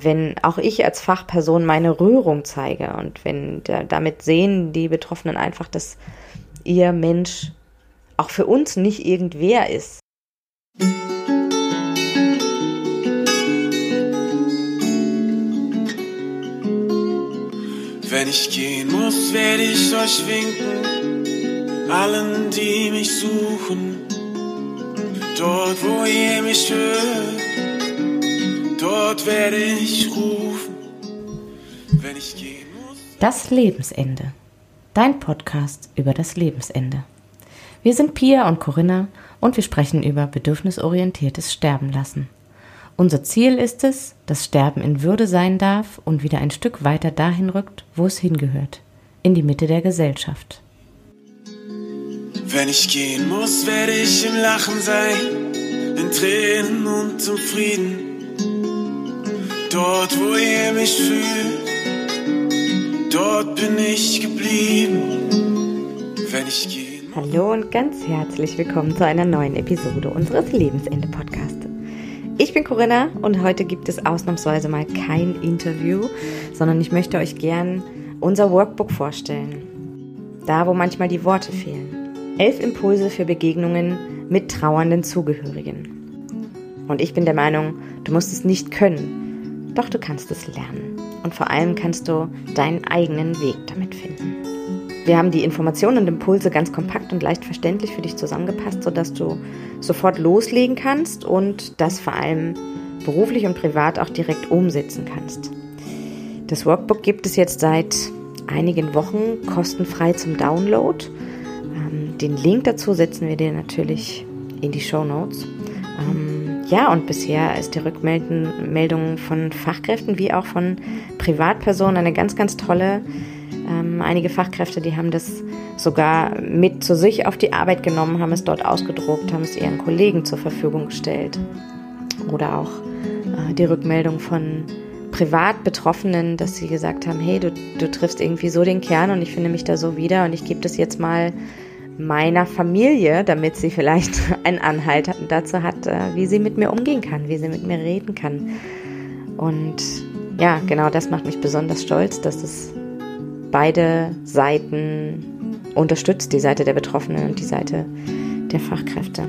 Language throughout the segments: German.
Wenn auch ich als Fachperson meine Rührung zeige und wenn damit sehen die Betroffenen einfach, dass ihr Mensch auch für uns nicht irgendwer ist. Wenn ich gehen muss, werde ich euch winken, allen, die mich suchen, dort, wo ihr mich hört dort werde ich rufen, wenn ich gehen muss. Das Lebensende. Dein Podcast über das Lebensende. Wir sind Pia und Corinna und wir sprechen über bedürfnisorientiertes Sterben lassen. Unser Ziel ist es, dass Sterben in Würde sein darf und wieder ein Stück weiter dahin rückt, wo es hingehört, in die Mitte der Gesellschaft. Wenn ich gehen muss, werde ich im Lachen sein, in Tränen und zum Frieden. Dort, wo ihr mich fühlt, dort bin ich geblieben, wenn ich gehe. Hallo und ganz herzlich willkommen zu einer neuen Episode unseres Lebensende-Podcasts. Ich bin Corinna und heute gibt es ausnahmsweise mal kein Interview, sondern ich möchte euch gern unser Workbook vorstellen. Da, wo manchmal die Worte fehlen. Elf Impulse für Begegnungen mit trauernden Zugehörigen. Und ich bin der Meinung, du musst es nicht können, doch du kannst es lernen. Und vor allem kannst du deinen eigenen Weg damit finden. Wir haben die Informationen und Impulse ganz kompakt und leicht verständlich für dich zusammengepasst, sodass du sofort loslegen kannst und das vor allem beruflich und privat auch direkt umsetzen kannst. Das Workbook gibt es jetzt seit einigen Wochen kostenfrei zum Download. Ähm, den Link dazu setzen wir dir natürlich in die Show Notes. Ja, und bisher ist die Rückmeldung von Fachkräften wie auch von Privatpersonen eine ganz, ganz tolle. Ähm, einige Fachkräfte, die haben das sogar mit zu sich auf die Arbeit genommen, haben es dort ausgedruckt, haben es ihren Kollegen zur Verfügung gestellt. Oder auch äh, die Rückmeldung von Privatbetroffenen, dass sie gesagt haben, hey, du, du triffst irgendwie so den Kern und ich finde mich da so wieder und ich gebe das jetzt mal meiner Familie, damit sie vielleicht einen Anhalt dazu hat, äh, wie sie mit mir umgehen kann, wie sie mit mir reden kann. Und ja, genau das macht mich besonders stolz, dass es beide Seiten unterstützt, die Seite der Betroffenen und die Seite der Fachkräfte.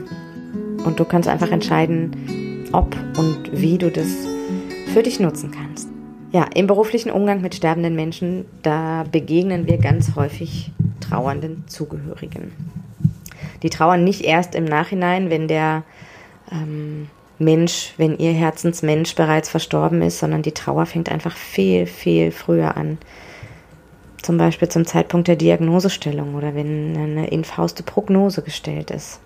Und du kannst einfach entscheiden, ob und wie du das für dich nutzen kannst. Ja, im beruflichen Umgang mit sterbenden Menschen, da begegnen wir ganz häufig trauernden Zugehörigen. Die trauern nicht erst im Nachhinein, wenn der ähm, Mensch, wenn ihr Herzensmensch bereits verstorben ist, sondern die Trauer fängt einfach viel, viel früher an. Zum Beispiel zum Zeitpunkt der Diagnosestellung oder wenn eine infauste Prognose gestellt ist.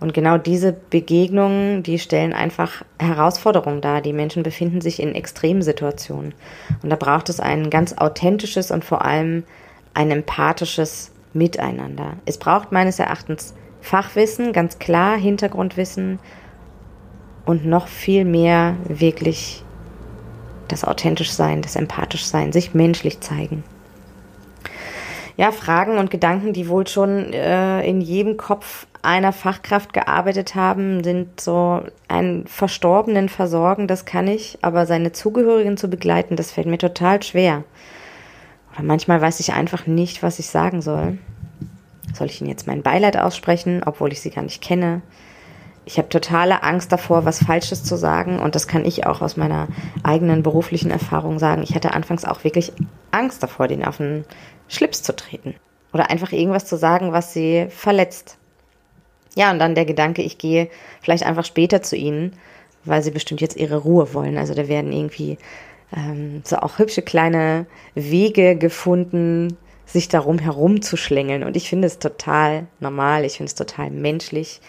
Und genau diese Begegnungen, die stellen einfach Herausforderungen dar. Die Menschen befinden sich in Extremsituationen. Und da braucht es ein ganz authentisches und vor allem ein empathisches Miteinander. Es braucht meines Erachtens Fachwissen, ganz klar, Hintergrundwissen und noch viel mehr wirklich das authentisch sein, das empathisch sein, sich menschlich zeigen. Ja, Fragen und Gedanken, die wohl schon äh, in jedem Kopf einer Fachkraft gearbeitet haben, sind so einen Verstorbenen versorgen, das kann ich, aber seine Zugehörigen zu begleiten, das fällt mir total schwer. Oder manchmal weiß ich einfach nicht, was ich sagen soll. Soll ich Ihnen jetzt mein Beileid aussprechen, obwohl ich Sie gar nicht kenne? Ich habe totale Angst davor, was Falsches zu sagen. Und das kann ich auch aus meiner eigenen beruflichen Erfahrung sagen. Ich hatte anfangs auch wirklich Angst davor, den auf den Schlips zu treten. Oder einfach irgendwas zu sagen, was sie verletzt. Ja, und dann der Gedanke, ich gehe vielleicht einfach später zu ihnen, weil sie bestimmt jetzt ihre Ruhe wollen. Also da werden irgendwie ähm, so auch hübsche kleine Wege gefunden, sich darum herumzuschlängeln. Und ich finde es total normal, ich finde es total menschlich.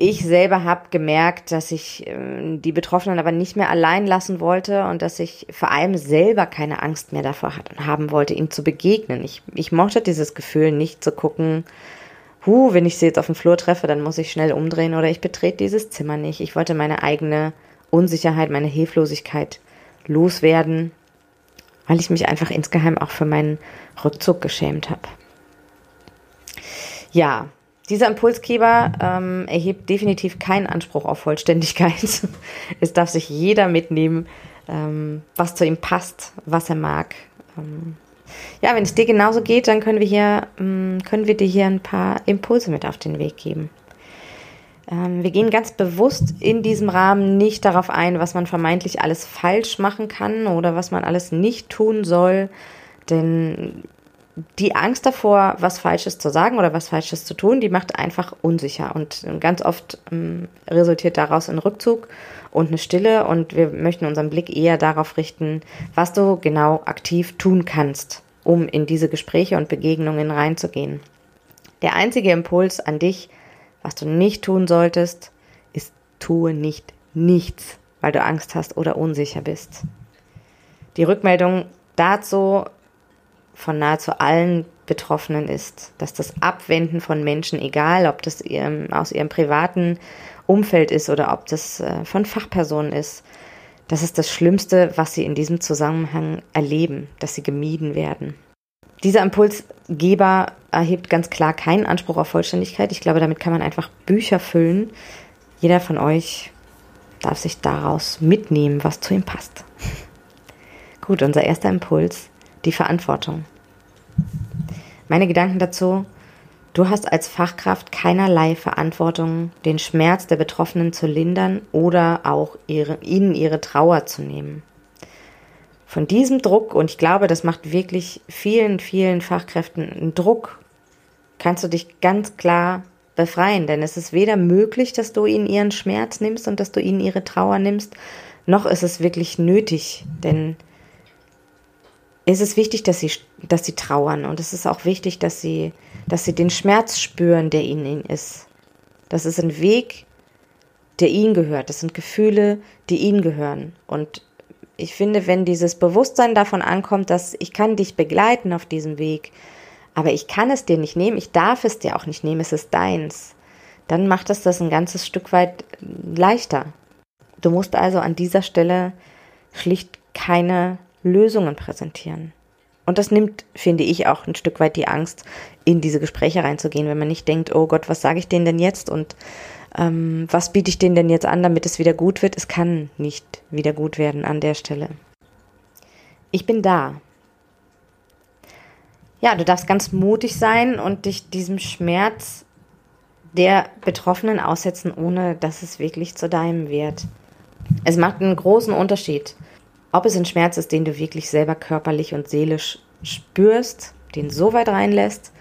Ich selber habe gemerkt, dass ich äh, die Betroffenen aber nicht mehr allein lassen wollte und dass ich vor allem selber keine Angst mehr davor hat, haben wollte, ihnen zu begegnen. Ich, ich mochte dieses Gefühl, nicht zu gucken, huh, wenn ich sie jetzt auf dem Flur treffe, dann muss ich schnell umdrehen oder ich betrete dieses Zimmer nicht. Ich wollte meine eigene Unsicherheit, meine Hilflosigkeit loswerden, weil ich mich einfach insgeheim auch für meinen Rückzug geschämt habe. Ja, dieser Impulsgeber ähm, erhebt definitiv keinen Anspruch auf Vollständigkeit. es darf sich jeder mitnehmen, ähm, was zu ihm passt, was er mag. Ähm, ja, wenn es dir genauso geht, dann können wir hier, ähm, können wir dir hier ein paar Impulse mit auf den Weg geben. Ähm, wir gehen ganz bewusst in diesem Rahmen nicht darauf ein, was man vermeintlich alles falsch machen kann oder was man alles nicht tun soll, denn die Angst davor, was Falsches zu sagen oder was Falsches zu tun, die macht einfach unsicher. Und ganz oft ähm, resultiert daraus ein Rückzug und eine Stille. Und wir möchten unseren Blick eher darauf richten, was du genau aktiv tun kannst, um in diese Gespräche und Begegnungen reinzugehen. Der einzige Impuls an dich, was du nicht tun solltest, ist tue nicht nichts, weil du Angst hast oder unsicher bist. Die Rückmeldung dazu von nahezu allen Betroffenen ist, dass das Abwenden von Menschen, egal ob das aus ihrem privaten Umfeld ist oder ob das äh, von Fachpersonen ist, das ist das Schlimmste, was sie in diesem Zusammenhang erleben, dass sie gemieden werden. Dieser Impulsgeber erhebt ganz klar keinen Anspruch auf Vollständigkeit. Ich glaube, damit kann man einfach Bücher füllen. Jeder von euch darf sich daraus mitnehmen, was zu ihm passt. Gut, unser erster Impuls, die Verantwortung. Meine Gedanken dazu, du hast als Fachkraft keinerlei Verantwortung, den Schmerz der Betroffenen zu lindern oder auch ihre, ihnen ihre Trauer zu nehmen. Von diesem Druck, und ich glaube, das macht wirklich vielen, vielen Fachkräften einen Druck, kannst du dich ganz klar befreien, denn es ist weder möglich, dass du ihnen ihren Schmerz nimmst und dass du ihnen ihre Trauer nimmst, noch ist es wirklich nötig, denn es ist wichtig, dass sie, dass sie trauern und es ist auch wichtig, dass sie, dass sie den Schmerz spüren, der ihnen ist. Das ist ein Weg, der ihnen gehört. Das sind Gefühle, die ihnen gehören. Und ich finde, wenn dieses Bewusstsein davon ankommt, dass ich kann dich begleiten auf diesem Weg, aber ich kann es dir nicht nehmen, ich darf es dir auch nicht nehmen, es ist deins, dann macht es das ein ganzes Stück weit leichter. Du musst also an dieser Stelle schlicht keine Lösungen präsentieren. Und das nimmt, finde ich, auch ein Stück weit die Angst, in diese Gespräche reinzugehen, wenn man nicht denkt, oh Gott, was sage ich denen denn jetzt und ähm, was biete ich denen denn jetzt an, damit es wieder gut wird. Es kann nicht wieder gut werden an der Stelle. Ich bin da. Ja, du darfst ganz mutig sein und dich diesem Schmerz der Betroffenen aussetzen, ohne dass es wirklich zu deinem wird. Es macht einen großen Unterschied, ob es ein Schmerz ist, den du wirklich selber körperlich und seelisch spürst, den so weit reinlässt,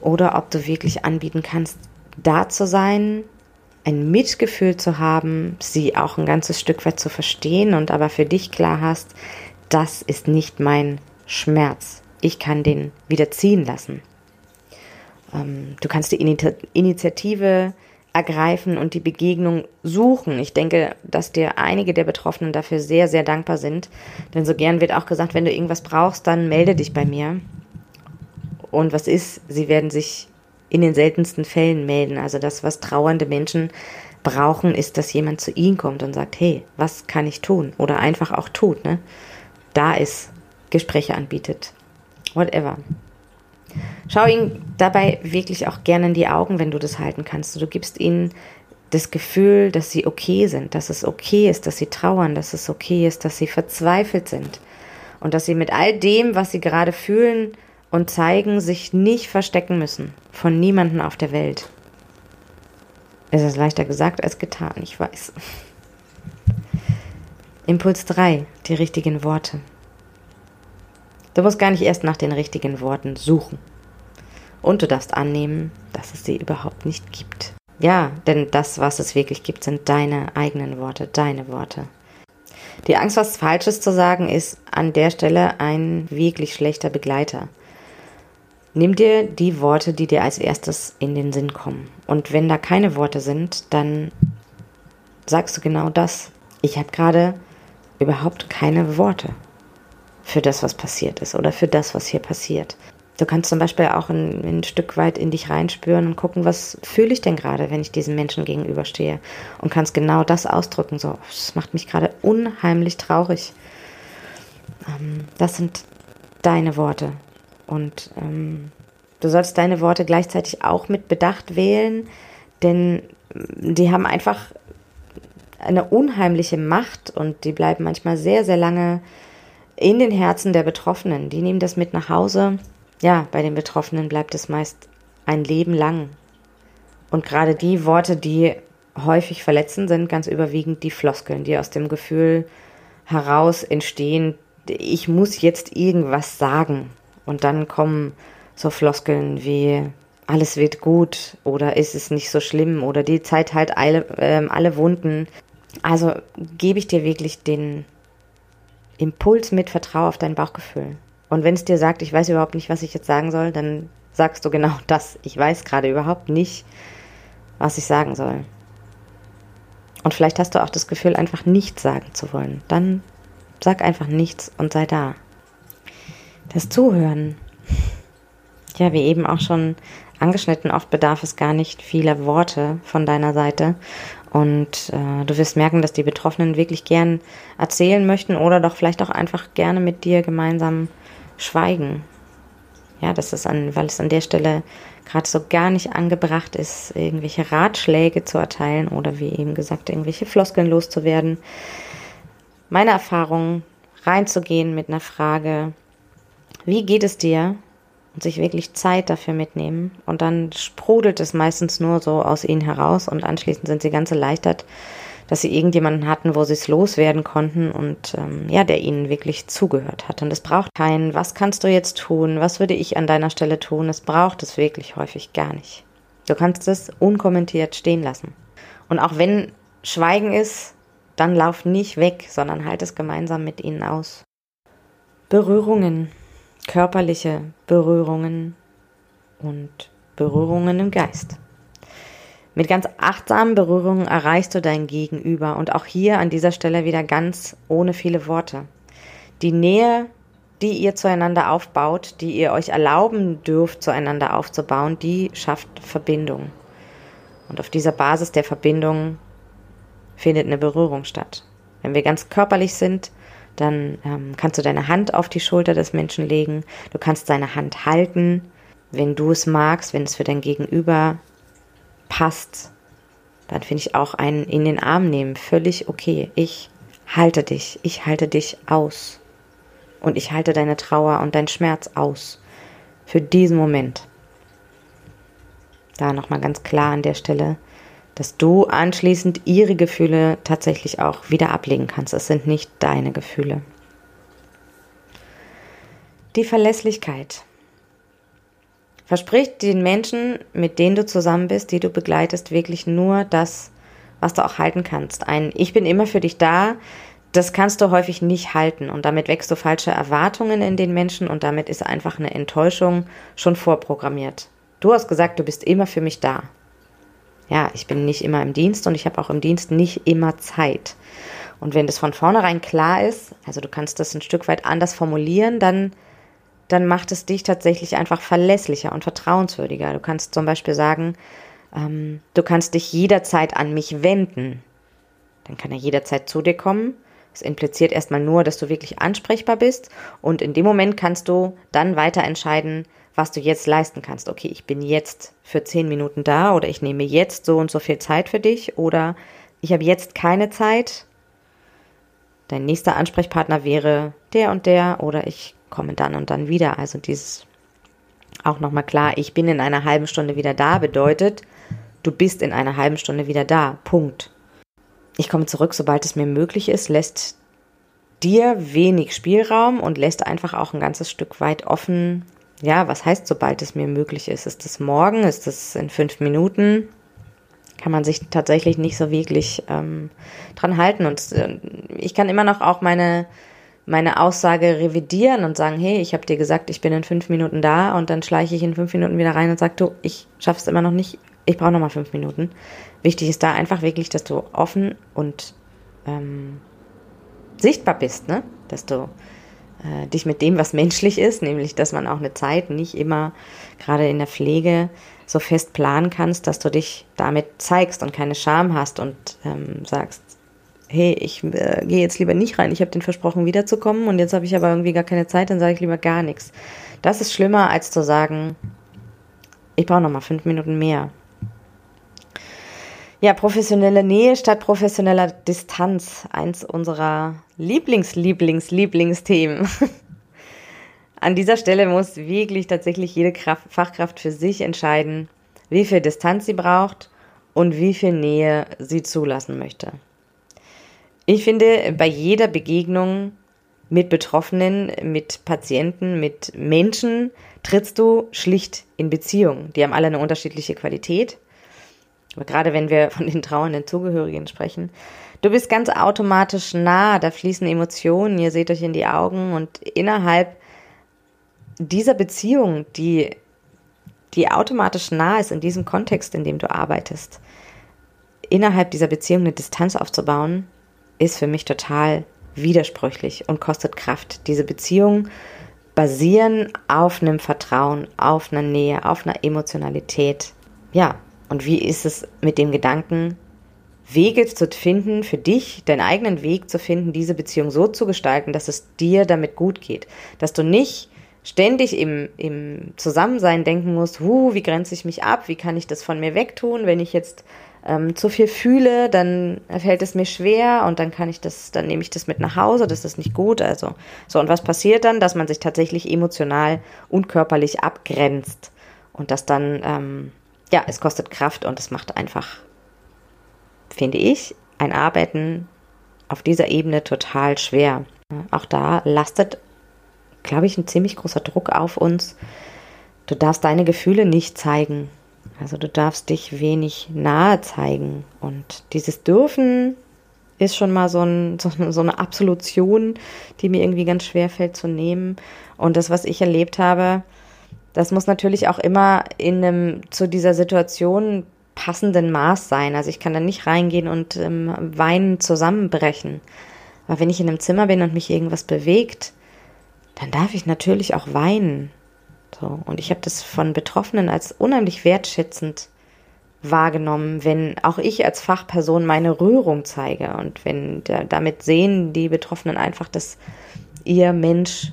oder ob du wirklich anbieten kannst, da zu sein, ein Mitgefühl zu haben, sie auch ein ganzes Stück weit zu verstehen und aber für dich klar hast, das ist nicht mein Schmerz. Ich kann den wieder ziehen lassen. Ähm, du kannst die Initiative ergreifen und die Begegnung suchen. Ich denke, dass dir einige der Betroffenen dafür sehr, sehr dankbar sind. Denn so gern wird auch gesagt, wenn du irgendwas brauchst, dann melde dich bei mir. Und was ist? Sie werden sich in den seltensten Fällen melden. Also das, was trauernde Menschen brauchen, ist, dass jemand zu ihnen kommt und sagt, hey, was kann ich tun? Oder einfach auch tut, ne? Da ist, Gespräche anbietet. Whatever. Schau ihnen dabei wirklich auch gerne in die Augen, wenn du das halten kannst. Du gibst ihnen das Gefühl, dass sie okay sind, dass es okay ist, dass sie trauern, dass es okay ist, dass sie verzweifelt sind und dass sie mit all dem, was sie gerade fühlen und zeigen, sich nicht verstecken müssen von niemandem auf der Welt. Es ist leichter gesagt als getan, ich weiß. Impuls 3, die richtigen Worte. Du musst gar nicht erst nach den richtigen Worten suchen. Und du darfst annehmen, dass es sie überhaupt nicht gibt. Ja, denn das, was es wirklich gibt, sind deine eigenen Worte, deine Worte. Die Angst, was Falsches zu sagen, ist an der Stelle ein wirklich schlechter Begleiter. Nimm dir die Worte, die dir als erstes in den Sinn kommen. Und wenn da keine Worte sind, dann sagst du genau das. Ich habe gerade überhaupt keine Worte für das, was passiert ist oder für das, was hier passiert. Du kannst zum Beispiel auch ein, ein Stück weit in dich reinspüren und gucken, was fühle ich denn gerade, wenn ich diesen Menschen gegenüberstehe und kannst genau das ausdrücken. So, es macht mich gerade unheimlich traurig. Ähm, das sind deine Worte und ähm, du sollst deine Worte gleichzeitig auch mit Bedacht wählen, denn die haben einfach eine unheimliche Macht und die bleiben manchmal sehr, sehr lange in den Herzen der Betroffenen. Die nehmen das mit nach Hause. Ja, bei den Betroffenen bleibt es meist ein Leben lang. Und gerade die Worte, die häufig verletzend sind, ganz überwiegend die Floskeln, die aus dem Gefühl heraus entstehen, ich muss jetzt irgendwas sagen. Und dann kommen so Floskeln wie alles wird gut oder ist es nicht so schlimm oder die Zeit halt alle, äh, alle Wunden. Also gebe ich dir wirklich den Impuls mit, vertraue auf dein Bauchgefühl. Und wenn es dir sagt, ich weiß überhaupt nicht, was ich jetzt sagen soll, dann sagst du genau das. Ich weiß gerade überhaupt nicht, was ich sagen soll. Und vielleicht hast du auch das Gefühl, einfach nichts sagen zu wollen. Dann sag einfach nichts und sei da. Das Zuhören. Ja, wie eben auch schon angeschnitten, oft bedarf es gar nicht vieler Worte von deiner Seite. Und äh, du wirst merken, dass die Betroffenen wirklich gern erzählen möchten oder doch vielleicht auch einfach gerne mit dir gemeinsam schweigen. Ja, das ist an, weil es an der Stelle gerade so gar nicht angebracht ist, irgendwelche Ratschläge zu erteilen oder wie eben gesagt, irgendwelche Floskeln loszuwerden. Meine Erfahrung, reinzugehen mit einer Frage, wie geht es dir? Und sich wirklich Zeit dafür mitnehmen. Und dann sprudelt es meistens nur so aus ihnen heraus und anschließend sind sie ganz erleichtert, dass sie irgendjemanden hatten, wo sie es loswerden konnten und ähm, ja, der ihnen wirklich zugehört hat. Und es braucht keinen, was kannst du jetzt tun, was würde ich an deiner Stelle tun? Es braucht es wirklich häufig gar nicht. Du kannst es unkommentiert stehen lassen. Und auch wenn Schweigen ist, dann lauf nicht weg, sondern halt es gemeinsam mit ihnen aus. Berührungen, körperliche Berührungen und Berührungen im Geist. Mit ganz achtsamen Berührungen erreichst du dein Gegenüber und auch hier an dieser Stelle wieder ganz ohne viele Worte. Die Nähe, die ihr zueinander aufbaut, die ihr euch erlauben dürft, zueinander aufzubauen, die schafft Verbindung. Und auf dieser Basis der Verbindung findet eine Berührung statt. Wenn wir ganz körperlich sind, dann ähm, kannst du deine Hand auf die Schulter des Menschen legen. Du kannst seine Hand halten, wenn du es magst, wenn es für dein Gegenüber passt, dann finde ich auch einen in den Arm nehmen völlig okay. Ich halte dich, ich halte dich aus. Und ich halte deine Trauer und deinen Schmerz aus. Für diesen Moment. Da nochmal ganz klar an der Stelle, dass du anschließend ihre Gefühle tatsächlich auch wieder ablegen kannst. Es sind nicht deine Gefühle. Die Verlässlichkeit. Versprich den Menschen, mit denen du zusammen bist, die du begleitest, wirklich nur das, was du auch halten kannst. Ein Ich bin immer für dich da, das kannst du häufig nicht halten und damit wächst du falsche Erwartungen in den Menschen und damit ist einfach eine Enttäuschung schon vorprogrammiert. Du hast gesagt, du bist immer für mich da. Ja, ich bin nicht immer im Dienst und ich habe auch im Dienst nicht immer Zeit. Und wenn das von vornherein klar ist, also du kannst das ein Stück weit anders formulieren, dann dann macht es dich tatsächlich einfach verlässlicher und vertrauenswürdiger. Du kannst zum Beispiel sagen, ähm, du kannst dich jederzeit an mich wenden. Dann kann er jederzeit zu dir kommen. Es impliziert erstmal nur, dass du wirklich ansprechbar bist und in dem Moment kannst du dann weiter entscheiden, was du jetzt leisten kannst. Okay, ich bin jetzt für zehn Minuten da oder ich nehme jetzt so und so viel Zeit für dich oder ich habe jetzt keine Zeit. Dein nächster Ansprechpartner wäre der und der oder ich komme dann und dann wieder. Also dieses auch nochmal klar, ich bin in einer halben Stunde wieder da, bedeutet, du bist in einer halben Stunde wieder da. Punkt. Ich komme zurück, sobald es mir möglich ist, lässt dir wenig Spielraum und lässt einfach auch ein ganzes Stück weit offen. Ja, was heißt, sobald es mir möglich ist? Ist es morgen? Ist es in fünf Minuten? Kann man sich tatsächlich nicht so wirklich ähm, dran halten. Und äh, ich kann immer noch auch meine meine Aussage revidieren und sagen, hey, ich habe dir gesagt, ich bin in fünf Minuten da und dann schleiche ich in fünf Minuten wieder rein und sage, du, ich schaff's immer noch nicht, ich brauche noch mal fünf Minuten. Wichtig ist da einfach wirklich, dass du offen und ähm, sichtbar bist, ne? Dass du äh, dich mit dem, was menschlich ist, nämlich, dass man auch eine Zeit nicht immer gerade in der Pflege so fest planen kannst, dass du dich damit zeigst und keine Scham hast und ähm, sagst, hey, ich äh, gehe jetzt lieber nicht rein, ich habe den versprochen wiederzukommen und jetzt habe ich aber irgendwie gar keine Zeit, dann sage ich lieber gar nichts. Das ist schlimmer, als zu sagen, ich brauche noch mal fünf Minuten mehr. Ja, professionelle Nähe statt professioneller Distanz. Eins unserer Lieblings, Lieblings, Lieblingsthemen. An dieser Stelle muss wirklich tatsächlich jede Kraft, Fachkraft für sich entscheiden, wie viel Distanz sie braucht und wie viel Nähe sie zulassen möchte. Ich finde, bei jeder Begegnung mit Betroffenen, mit Patienten, mit Menschen trittst du schlicht in Beziehung. Die haben alle eine unterschiedliche Qualität. Aber gerade wenn wir von den trauernden Zugehörigen sprechen, du bist ganz automatisch nah, da fließen Emotionen, ihr seht euch in die Augen und innerhalb dieser Beziehung, die, die automatisch nah ist in diesem Kontext, in dem du arbeitest, innerhalb dieser Beziehung eine Distanz aufzubauen, ist für mich total widersprüchlich und kostet Kraft. Diese Beziehungen basieren auf einem Vertrauen, auf einer Nähe, auf einer Emotionalität. Ja, und wie ist es mit dem Gedanken, Wege zu finden, für dich deinen eigenen Weg zu finden, diese Beziehung so zu gestalten, dass es dir damit gut geht. Dass du nicht ständig im, im Zusammensein denken musst, huh, wie grenze ich mich ab, wie kann ich das von mir wegtun, wenn ich jetzt ähm, zu viel fühle, dann fällt es mir schwer und dann kann ich das, dann nehme ich das mit nach Hause, das ist nicht gut. Also so, und was passiert dann, dass man sich tatsächlich emotional und körperlich abgrenzt und das dann ähm, ja, es kostet Kraft und es macht einfach, finde ich, ein Arbeiten auf dieser Ebene total schwer. Auch da lastet, glaube ich, ein ziemlich großer Druck auf uns. Du darfst deine Gefühle nicht zeigen. Also du darfst dich wenig nahe zeigen. Und dieses Dürfen ist schon mal so, ein, so, eine Absolution, die mir irgendwie ganz schwer fällt zu nehmen. Und das, was ich erlebt habe, das muss natürlich auch immer in einem zu dieser Situation passenden Maß sein. Also ich kann da nicht reingehen und ähm, weinen zusammenbrechen. Aber wenn ich in einem Zimmer bin und mich irgendwas bewegt, dann darf ich natürlich auch weinen. So. Und ich habe das von Betroffenen als unheimlich wertschätzend wahrgenommen, wenn auch ich als Fachperson meine Rührung zeige und wenn da, damit sehen die Betroffenen einfach, dass ihr Mensch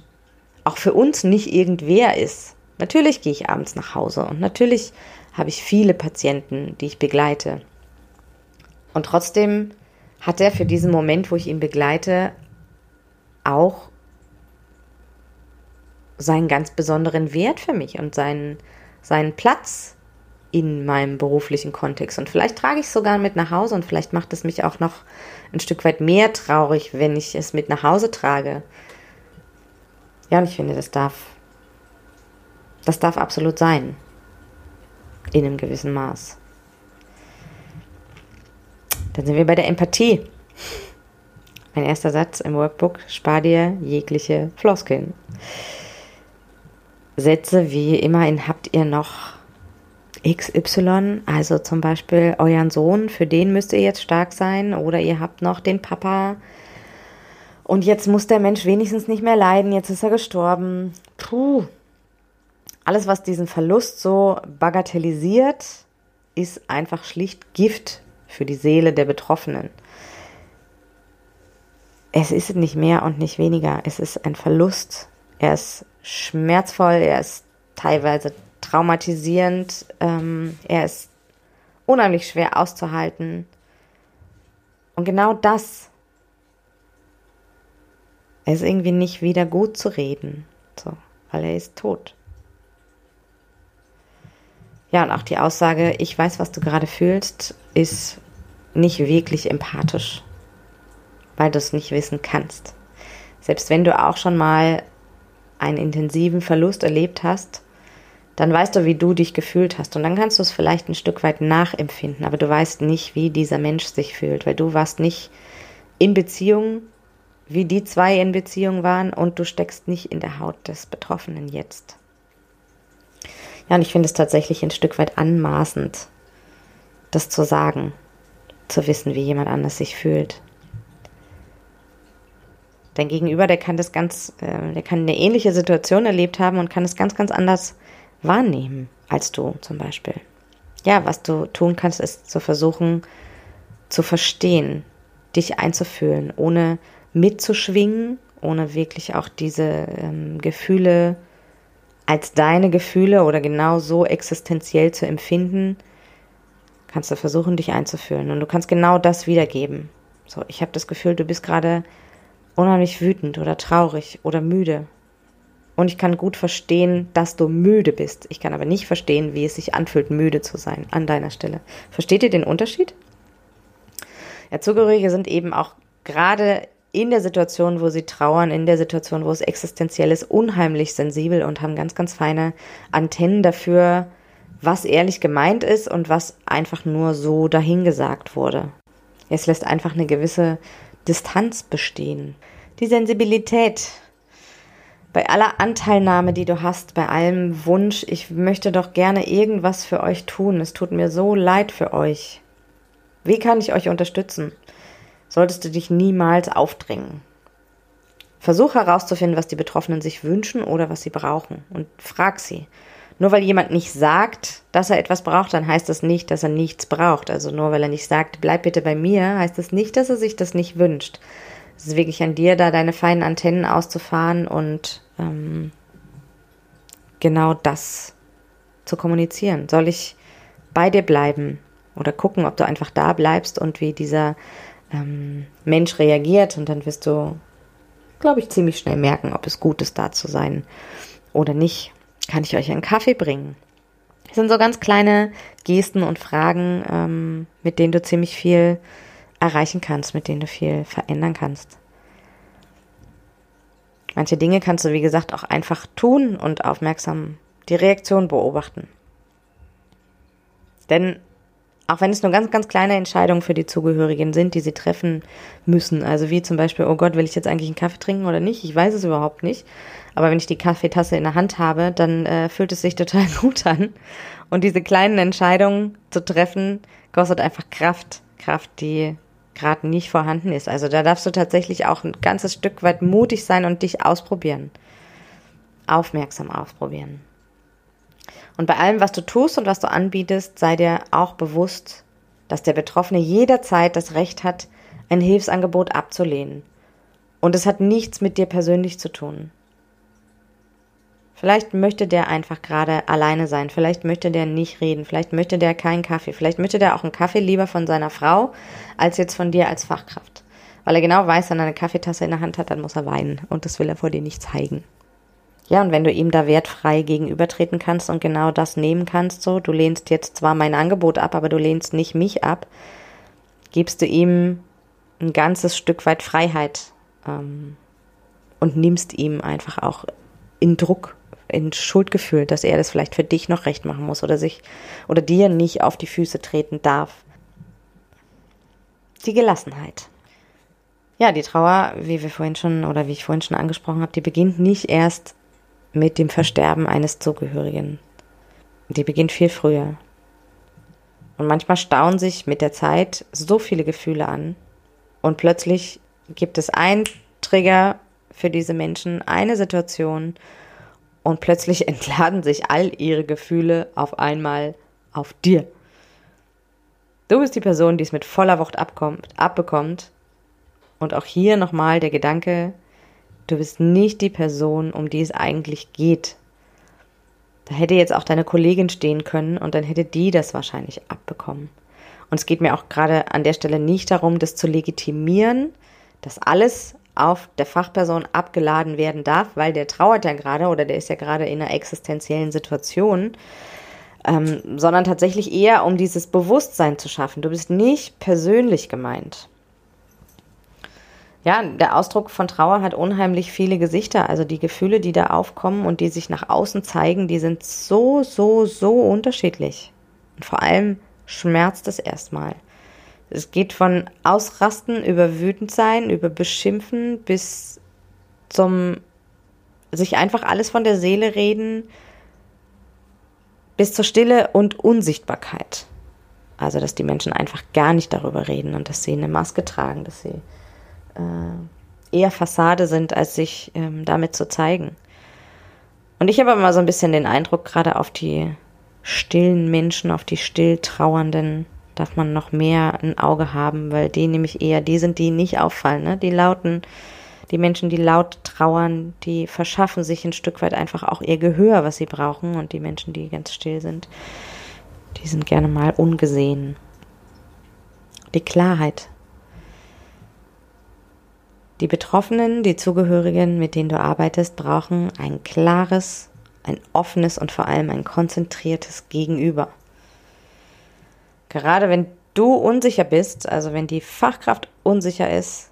auch für uns nicht irgendwer ist, Natürlich gehe ich abends nach Hause und natürlich habe ich viele Patienten, die ich begleite. Und trotzdem hat er für diesen Moment, wo ich ihn begleite, auch seinen ganz besonderen Wert für mich und seinen, seinen Platz in meinem beruflichen Kontext. Und vielleicht trage ich es sogar mit nach Hause und vielleicht macht es mich auch noch ein Stück weit mehr traurig, wenn ich es mit nach Hause trage. Ja, und ich finde, das darf das darf absolut sein. In einem gewissen Maß. Dann sind wir bei der Empathie. Mein erster Satz im Workbook, spar dir jegliche Floskeln. Sätze wie immerhin habt ihr noch XY, also zum Beispiel euren Sohn, für den müsst ihr jetzt stark sein, oder ihr habt noch den Papa und jetzt muss der Mensch wenigstens nicht mehr leiden, jetzt ist er gestorben. Puh, alles, was diesen Verlust so bagatellisiert, ist einfach schlicht Gift für die Seele der Betroffenen. Es ist nicht mehr und nicht weniger. Es ist ein Verlust. Er ist schmerzvoll, er ist teilweise traumatisierend, ähm, er ist unheimlich schwer auszuhalten. Und genau das ist irgendwie nicht wieder gut zu reden, so, weil er ist tot. Ja, und auch die Aussage, ich weiß, was du gerade fühlst, ist nicht wirklich empathisch, weil du es nicht wissen kannst. Selbst wenn du auch schon mal einen intensiven Verlust erlebt hast, dann weißt du, wie du dich gefühlt hast. Und dann kannst du es vielleicht ein Stück weit nachempfinden, aber du weißt nicht, wie dieser Mensch sich fühlt, weil du warst nicht in Beziehung, wie die zwei in Beziehung waren und du steckst nicht in der Haut des Betroffenen jetzt. Ja, und ich finde es tatsächlich ein Stück weit anmaßend, das zu sagen, zu wissen, wie jemand anders sich fühlt. Dein Gegenüber, der kann das ganz, äh, der kann eine ähnliche Situation erlebt haben und kann es ganz, ganz anders wahrnehmen als du zum Beispiel. Ja, was du tun kannst, ist zu versuchen, zu verstehen, dich einzufühlen, ohne mitzuschwingen, ohne wirklich auch diese ähm, Gefühle als deine Gefühle oder genau so existenziell zu empfinden, kannst du versuchen, dich einzufühlen. Und du kannst genau das wiedergeben. So, ich habe das Gefühl, du bist gerade unheimlich wütend oder traurig oder müde. Und ich kann gut verstehen, dass du müde bist. Ich kann aber nicht verstehen, wie es sich anfühlt, müde zu sein an deiner Stelle. Versteht ihr den Unterschied? Ja, Zugehörige sind eben auch gerade in der Situation, wo sie trauern, in der Situation, wo es existenziell ist, unheimlich sensibel und haben ganz, ganz feine Antennen dafür, was ehrlich gemeint ist und was einfach nur so dahingesagt wurde. Es lässt einfach eine gewisse Distanz bestehen. Die Sensibilität. Bei aller Anteilnahme, die du hast, bei allem Wunsch, ich möchte doch gerne irgendwas für euch tun. Es tut mir so leid für euch. Wie kann ich euch unterstützen? Solltest du dich niemals aufdrängen. Versuch herauszufinden, was die Betroffenen sich wünschen oder was sie brauchen und frag sie. Nur weil jemand nicht sagt, dass er etwas braucht, dann heißt das nicht, dass er nichts braucht. Also nur weil er nicht sagt, bleib bitte bei mir, heißt das nicht, dass er sich das nicht wünscht. Es ist wirklich an dir, da deine feinen Antennen auszufahren und ähm, genau das zu kommunizieren. Soll ich bei dir bleiben oder gucken, ob du einfach da bleibst und wie dieser ähm, Mensch reagiert und dann wirst du, glaube ich, ziemlich schnell merken, ob es gut ist, da zu sein oder nicht kann ich euch einen Kaffee bringen? Das sind so ganz kleine Gesten und Fragen, ähm, mit denen du ziemlich viel erreichen kannst, mit denen du viel verändern kannst. Manche Dinge kannst du, wie gesagt, auch einfach tun und aufmerksam die Reaktion beobachten. Denn auch wenn es nur ganz, ganz kleine Entscheidungen für die Zugehörigen sind, die sie treffen müssen, also wie zum Beispiel, oh Gott, will ich jetzt eigentlich einen Kaffee trinken oder nicht? Ich weiß es überhaupt nicht. Aber wenn ich die Kaffeetasse in der Hand habe, dann äh, fühlt es sich total gut an. Und diese kleinen Entscheidungen zu treffen, kostet einfach Kraft. Kraft, die gerade nicht vorhanden ist. Also da darfst du tatsächlich auch ein ganzes Stück weit mutig sein und dich ausprobieren. Aufmerksam ausprobieren. Und bei allem, was du tust und was du anbietest, sei dir auch bewusst, dass der Betroffene jederzeit das Recht hat, ein Hilfsangebot abzulehnen. Und es hat nichts mit dir persönlich zu tun. Vielleicht möchte der einfach gerade alleine sein. Vielleicht möchte der nicht reden. Vielleicht möchte der keinen Kaffee. Vielleicht möchte der auch einen Kaffee lieber von seiner Frau als jetzt von dir als Fachkraft. Weil er genau weiß, wenn er eine Kaffeetasse in der Hand hat, dann muss er weinen. Und das will er vor dir nicht zeigen. Ja, und wenn du ihm da wertfrei gegenübertreten kannst und genau das nehmen kannst, so, du lehnst jetzt zwar mein Angebot ab, aber du lehnst nicht mich ab, gibst du ihm ein ganzes Stück weit Freiheit ähm, und nimmst ihm einfach auch in Druck in Schuldgefühl, dass er das vielleicht für dich noch recht machen muss oder sich oder dir nicht auf die Füße treten darf. Die Gelassenheit. Ja, die Trauer, wie wir vorhin schon oder wie ich vorhin schon angesprochen habe, die beginnt nicht erst mit dem Versterben eines Zugehörigen. Die beginnt viel früher. Und manchmal stauen sich mit der Zeit so viele Gefühle an und plötzlich gibt es einen Trigger für diese Menschen, eine Situation und plötzlich entladen sich all ihre Gefühle auf einmal auf dir. Du bist die Person, die es mit voller Wucht abkommt, abbekommt. Und auch hier nochmal der Gedanke, du bist nicht die Person, um die es eigentlich geht. Da hätte jetzt auch deine Kollegin stehen können und dann hätte die das wahrscheinlich abbekommen. Und es geht mir auch gerade an der Stelle nicht darum, das zu legitimieren, dass alles auf der Fachperson abgeladen werden darf, weil der trauert ja gerade oder der ist ja gerade in einer existenziellen Situation, ähm, sondern tatsächlich eher um dieses Bewusstsein zu schaffen. Du bist nicht persönlich gemeint. Ja, der Ausdruck von Trauer hat unheimlich viele Gesichter. Also die Gefühle, die da aufkommen und die sich nach außen zeigen, die sind so, so, so unterschiedlich. Und vor allem schmerzt es erstmal. Es geht von Ausrasten über wütend sein, über Beschimpfen bis zum sich einfach alles von der Seele reden, bis zur Stille und Unsichtbarkeit. Also, dass die Menschen einfach gar nicht darüber reden und dass sie eine Maske tragen, dass sie äh, eher Fassade sind, als sich ähm, damit zu zeigen. Und ich habe immer so ein bisschen den Eindruck, gerade auf die stillen Menschen, auf die still trauernden darf man noch mehr ein Auge haben, weil die nämlich eher die sind, die nicht auffallen. Ne? Die lauten, die Menschen, die laut trauern, die verschaffen sich ein Stück weit einfach auch ihr Gehör, was sie brauchen. Und die Menschen, die ganz still sind, Die sind gerne mal ungesehen. Die Klarheit. Die Betroffenen, die Zugehörigen, mit denen du arbeitest, brauchen ein klares, ein offenes und vor allem ein konzentriertes Gegenüber. Gerade wenn du unsicher bist, also wenn die Fachkraft unsicher ist,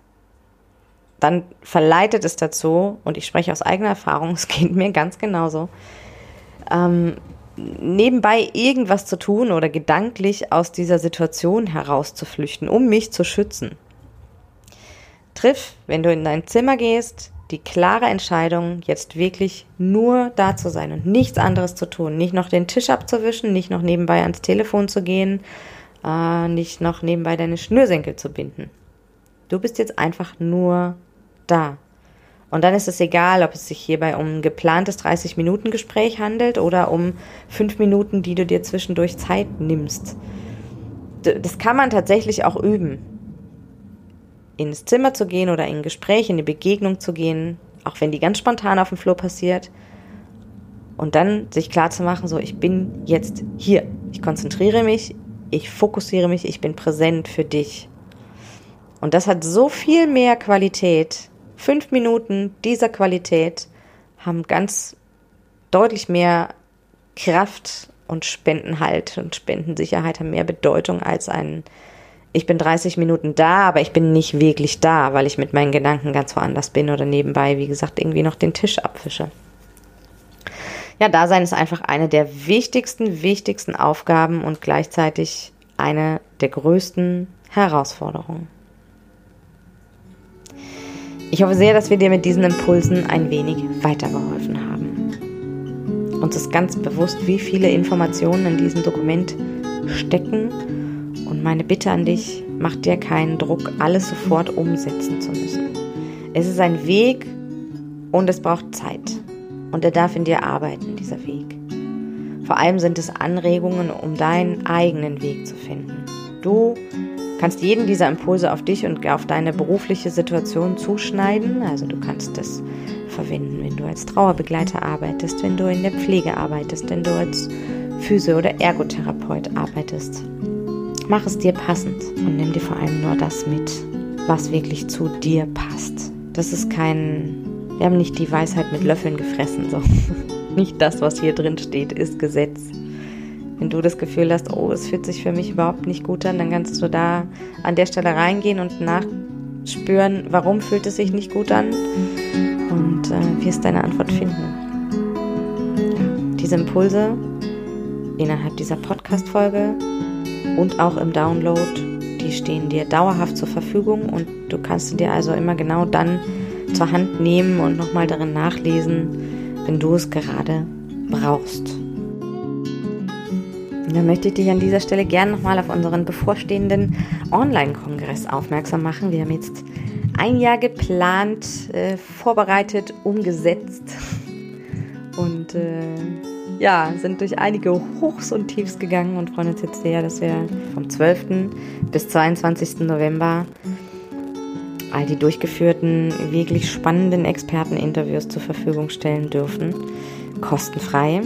dann verleitet es dazu, und ich spreche aus eigener Erfahrung, es geht mir ganz genauso, ähm, nebenbei irgendwas zu tun oder gedanklich aus dieser Situation herauszuflüchten, um mich zu schützen. Triff, wenn du in dein Zimmer gehst, die klare Entscheidung, jetzt wirklich nur da zu sein und nichts anderes zu tun. Nicht noch den Tisch abzuwischen, nicht noch nebenbei ans Telefon zu gehen, äh, nicht noch nebenbei deine Schnürsenkel zu binden. Du bist jetzt einfach nur da. Und dann ist es egal, ob es sich hierbei um ein geplantes 30-Minuten-Gespräch handelt oder um fünf Minuten, die du dir zwischendurch Zeit nimmst. Das kann man tatsächlich auch üben. Ins Zimmer zu gehen oder in ein Gespräch, in eine Begegnung zu gehen, auch wenn die ganz spontan auf dem Flur passiert. Und dann sich klar zu machen, so, ich bin jetzt hier. Ich konzentriere mich, ich fokussiere mich, ich bin präsent für dich. Und das hat so viel mehr Qualität. Fünf Minuten dieser Qualität haben ganz deutlich mehr Kraft und Spendenhalt und Spendensicherheit haben mehr Bedeutung als ein ich bin 30 Minuten da, aber ich bin nicht wirklich da, weil ich mit meinen Gedanken ganz woanders bin oder nebenbei, wie gesagt, irgendwie noch den Tisch abfische. Ja, Dasein ist einfach eine der wichtigsten, wichtigsten Aufgaben und gleichzeitig eine der größten Herausforderungen. Ich hoffe sehr, dass wir dir mit diesen Impulsen ein wenig weitergeholfen haben. Uns ist ganz bewusst, wie viele Informationen in diesem Dokument stecken und meine Bitte an dich, mach dir keinen Druck, alles sofort umsetzen zu müssen. Es ist ein Weg und es braucht Zeit und er darf in dir arbeiten, dieser Weg. Vor allem sind es Anregungen, um deinen eigenen Weg zu finden. Du kannst jeden dieser Impulse auf dich und auf deine berufliche Situation zuschneiden. Also du kannst es verwenden, wenn du als Trauerbegleiter arbeitest, wenn du in der Pflege arbeitest, wenn du als Physio- oder Ergotherapeut arbeitest. Mach es dir passend und nimm dir vor allem nur das mit, was wirklich zu dir passt. Das ist kein wir haben nicht die Weisheit mit Löffeln gefressen. So. Nicht das, was hier drin steht, ist Gesetz. Wenn du das Gefühl hast, oh, es fühlt sich für mich überhaupt nicht gut an, dann kannst du da an der Stelle reingehen und nachspüren, warum fühlt es sich nicht gut an und äh, wirst deine Antwort finden. Diese Impulse innerhalb dieser Podcast-Folge und auch im Download, die stehen dir dauerhaft zur Verfügung und du kannst sie dir also immer genau dann zur Hand nehmen und nochmal darin nachlesen, wenn du es gerade brauchst. Dann möchte ich dich an dieser Stelle gerne nochmal auf unseren bevorstehenden Online-Kongress aufmerksam machen. Wir haben jetzt ein Jahr geplant, äh, vorbereitet, umgesetzt und äh, ja, sind durch einige Hochs und Tiefs gegangen und freuen uns jetzt sehr, dass wir vom 12. bis 22. November all die durchgeführten, wirklich spannenden Experteninterviews zur Verfügung stellen dürfen. Kostenfrei.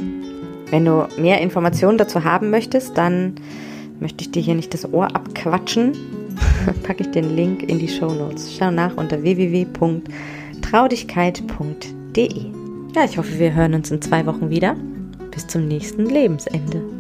Wenn du mehr Informationen dazu haben möchtest, dann möchte ich dir hier nicht das Ohr abquatschen. Packe ich den Link in die Show Notes. Schau nach unter www.traudigkeit.de. Ja, ich hoffe, wir hören uns in zwei Wochen wieder. Bis zum nächsten Lebensende.